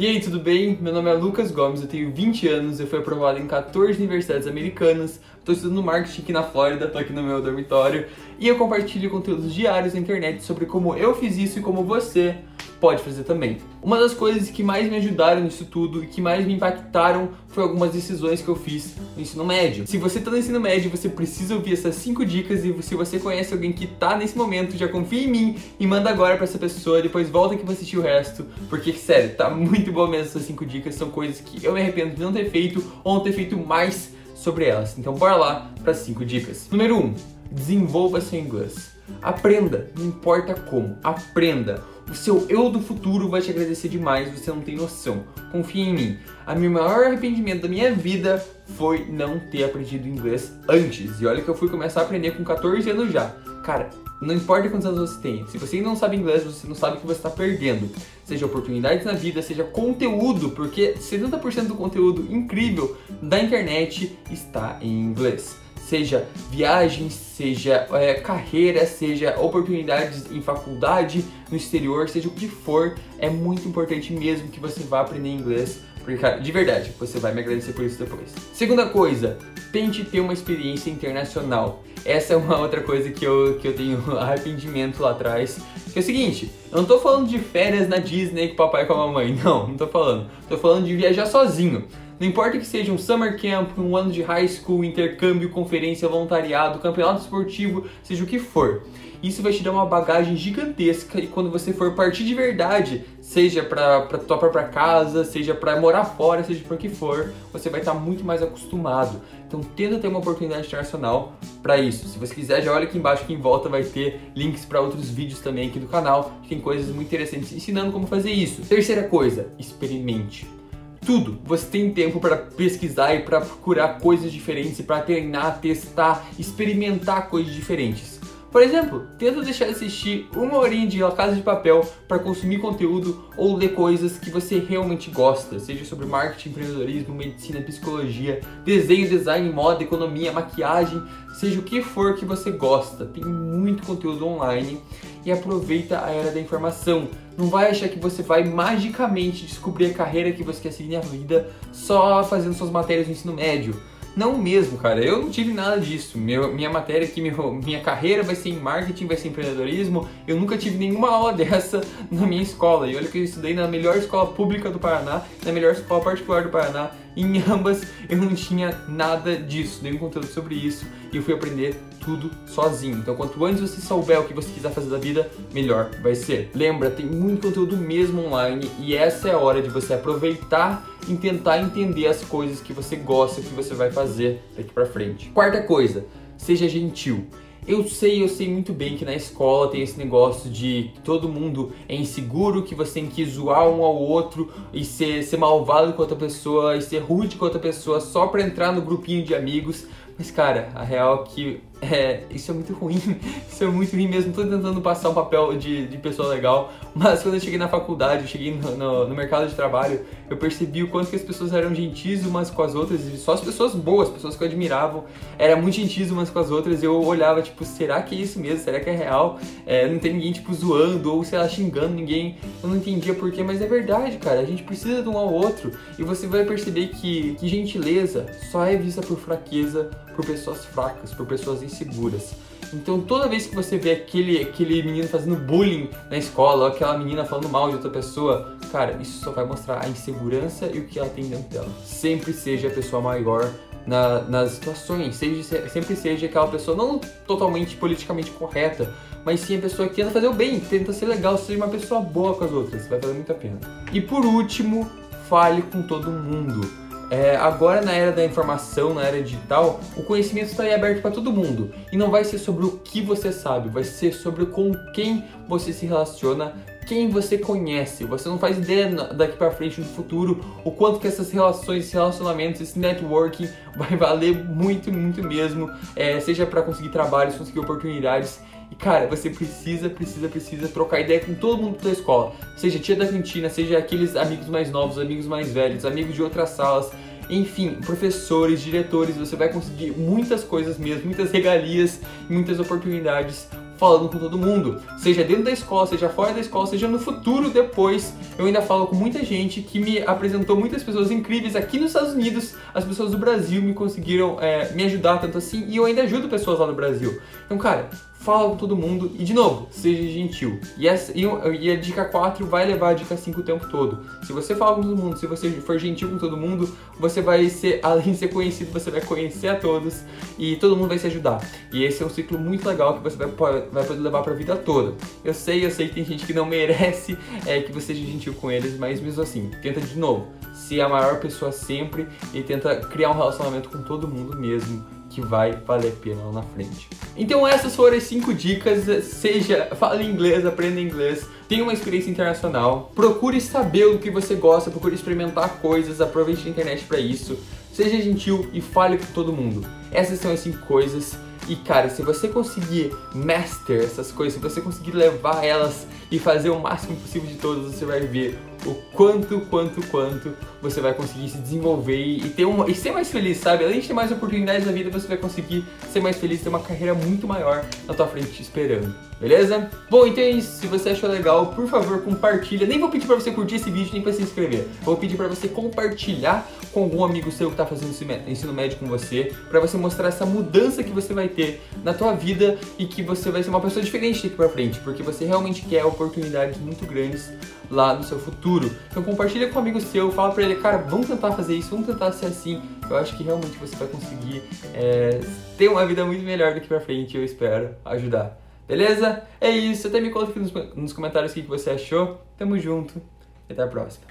E aí, tudo bem? Meu nome é Lucas Gomes, eu tenho 20 anos, eu fui aprovado em 14 universidades americanas, estou estudando marketing aqui na Flórida, estou aqui no meu dormitório e eu compartilho conteúdos diários na internet sobre como eu fiz isso e como você pode fazer também. Uma das coisas que mais me ajudaram nisso tudo e que mais me impactaram foi algumas decisões que eu fiz no ensino médio. Se você está no ensino médio, você precisa ouvir essas 5 dicas e se você conhece alguém que está nesse momento, já confia em mim e manda agora para essa pessoa, depois volta aqui para assistir o resto, porque sério, tá muito boa mesmo essas 5 dicas, são coisas que eu me arrependo de não ter feito ou não ter feito mais sobre elas. Então bora lá para 5 dicas. Número 1. Um, desenvolva seu inglês. Aprenda, não importa como, aprenda. O seu eu do futuro vai te agradecer demais, você não tem noção. Confia em mim. A meu maior arrependimento da minha vida foi não ter aprendido inglês antes. E olha que eu fui começar a aprender com 14 anos já. Cara, não importa quantos anos você tem, se você não sabe inglês, você não sabe o que você está perdendo. Seja oportunidades na vida, seja conteúdo, porque 70% do conteúdo incrível da internet está em inglês seja viagens, seja é, carreira, seja oportunidades em faculdade, no exterior, seja o que for, é muito importante mesmo que você vá aprender inglês, porque, cara, de verdade, você vai me agradecer por isso depois. Segunda coisa, tente ter uma experiência internacional. Essa é uma outra coisa que eu, que eu tenho arrependimento lá atrás. Que é o seguinte, eu não tô falando de férias na Disney com o papai e com a mamãe, não, não tô falando. Tô falando de viajar sozinho. Não importa que seja um summer camp, um ano de high school, intercâmbio, conferência, voluntariado, campeonato esportivo, seja o que for. Isso vai te dar uma bagagem gigantesca e quando você for partir de verdade, seja para tua própria casa, seja para morar fora, seja para o que for, você vai estar tá muito mais acostumado. Então tenta ter uma oportunidade internacional para isso. Se você quiser, já olha aqui embaixo que em volta vai ter links para outros vídeos também aqui do canal, que tem coisas muito interessantes ensinando como fazer isso. Terceira coisa, experimente tudo. Você tem tempo para pesquisar e para procurar coisas diferentes, para treinar, testar, experimentar coisas diferentes. Por exemplo, tenta deixar de assistir uma horinha de La Casa de Papel para consumir conteúdo ou ler coisas que você realmente gosta, seja sobre marketing, empreendedorismo, medicina, psicologia, desenho, design, moda, economia, maquiagem, seja o que for que você gosta. Tem muito conteúdo online e aproveita a era da informação. Não vai achar que você vai magicamente descobrir a carreira que você quer seguir na vida só fazendo suas matérias no ensino médio. Não mesmo, cara. Eu não tive nada disso. Meu, minha matéria aqui, meu, minha carreira vai ser em marketing, vai ser em empreendedorismo. Eu nunca tive nenhuma aula dessa na minha escola. E olha que eu estudei na melhor escola pública do Paraná, na melhor escola particular do Paraná. Em ambas eu não tinha nada disso, nenhum conteúdo sobre isso. E eu fui aprender tudo sozinho. Então, quanto antes você souber o que você quiser fazer da vida, melhor vai ser. Lembra, tem muito conteúdo mesmo online e essa é a hora de você aproveitar e tentar entender as coisas que você gosta, que você vai fazer daqui para frente. Quarta coisa, seja gentil. Eu sei, eu sei muito bem que na escola tem esse negócio de todo mundo é inseguro, que você tem que zoar um ao outro e ser, ser malvado com outra pessoa e ser rude com outra pessoa só pra entrar no grupinho de amigos. Mas, cara, a real é que é, isso é muito ruim, isso é muito ruim mesmo. Tô tentando passar um papel de, de pessoa legal, mas quando eu cheguei na faculdade, cheguei no, no, no, mercado de trabalho, eu percebi o quanto que as pessoas eram gentis umas com as outras, e só as pessoas boas, pessoas que eu admiravam, eram muito gentis umas com as outras, e eu olhava, tipo, será que é isso mesmo? Será que é real? É, não tem ninguém, tipo, zoando, ou sei lá, xingando ninguém, eu não entendia porquê, mas é verdade, cara, a gente precisa de um ao outro, e você vai perceber que, que gentileza só é vista por fraqueza, por pessoas fracas, por pessoas inseguras. Então toda vez que você vê aquele, aquele menino fazendo bullying na escola, ou aquela menina falando mal de outra pessoa, cara, isso só vai mostrar a insegurança e o que ela tem dentro dela. Sempre seja a pessoa maior na, nas situações, seja, sempre seja aquela pessoa não totalmente politicamente correta, mas sim a pessoa que tenta fazer o bem, tenta ser legal, seja uma pessoa boa com as outras, vai valer muito a pena. E por último, fale com todo mundo é, agora na era da informação, na era digital, o conhecimento está aí aberto para todo mundo. E não vai ser sobre o que você sabe, vai ser sobre com quem você se relaciona, quem você conhece. Você não faz ideia daqui para frente no futuro o quanto que essas relações, relacionamentos, esse networking vai valer muito, muito mesmo. É, seja para conseguir trabalhos, conseguir oportunidades. E cara, você precisa, precisa, precisa trocar ideia com todo mundo da escola. Seja tia da cantina, seja aqueles amigos mais novos, amigos mais velhos, amigos de outras salas. Enfim, professores, diretores, você vai conseguir muitas coisas mesmo, muitas regalias, muitas oportunidades falando com todo mundo, seja dentro da escola, seja fora da escola, seja no futuro depois. Eu ainda falo com muita gente que me apresentou muitas pessoas incríveis aqui nos Estados Unidos, as pessoas do Brasil me conseguiram é, me ajudar tanto assim e eu ainda ajudo pessoas lá no Brasil. Então, cara, fala com todo mundo e, de novo, seja gentil. E, essa, e, e, a dica 4 vai levar a dica 5 o tempo todo. Se você falar com todo mundo, se você for gentil com todo mundo, você vai ser, além de ser conhecido, você vai conhecer a todos e todo mundo vai se ajudar. E esse é um ciclo muito legal que você vai, vai poder levar pra vida toda. Eu sei, eu sei que tem gente que não merece é, que você seja gentil com eles, mas mesmo assim, tenta de novo. Ser a maior pessoa sempre e tenta criar um relacionamento com todo mundo mesmo que vai valer pena lá na frente. Então essas foram as 5 dicas, seja fale inglês, aprenda inglês, tenha uma experiência internacional, procure saber o que você gosta, procure experimentar coisas, aproveite a internet para isso, seja gentil e fale com todo mundo. Essas são as 5 coisas. E cara, se você conseguir master essas coisas, se você conseguir levar elas e fazer o máximo possível de todas, você vai ver o quanto, quanto, quanto você vai conseguir se desenvolver e ter uma, e ser mais feliz, sabe? Além de ter mais oportunidades na vida, você vai conseguir ser mais feliz, ter uma carreira muito maior na tua frente te esperando. Beleza? Bom, então é isso. Se você achou legal, por favor, compartilha. Nem vou pedir pra você curtir esse vídeo, nem pra se inscrever. Vou pedir pra você compartilhar com algum amigo seu que tá fazendo ensino médio com você, pra você mostrar essa mudança que você vai ter na tua vida e que você vai ser uma pessoa diferente daqui pra frente, porque você realmente quer oportunidades muito grandes lá no seu futuro. Então compartilha com um amigo seu, fala pra ele, cara, vamos tentar fazer isso, vamos tentar ser assim. Eu acho que realmente você vai conseguir é, ter uma vida muito melhor daqui pra frente, eu espero ajudar. Beleza? É isso, até me aqui nos, nos comentários o que você achou. Tamo junto e até a próxima.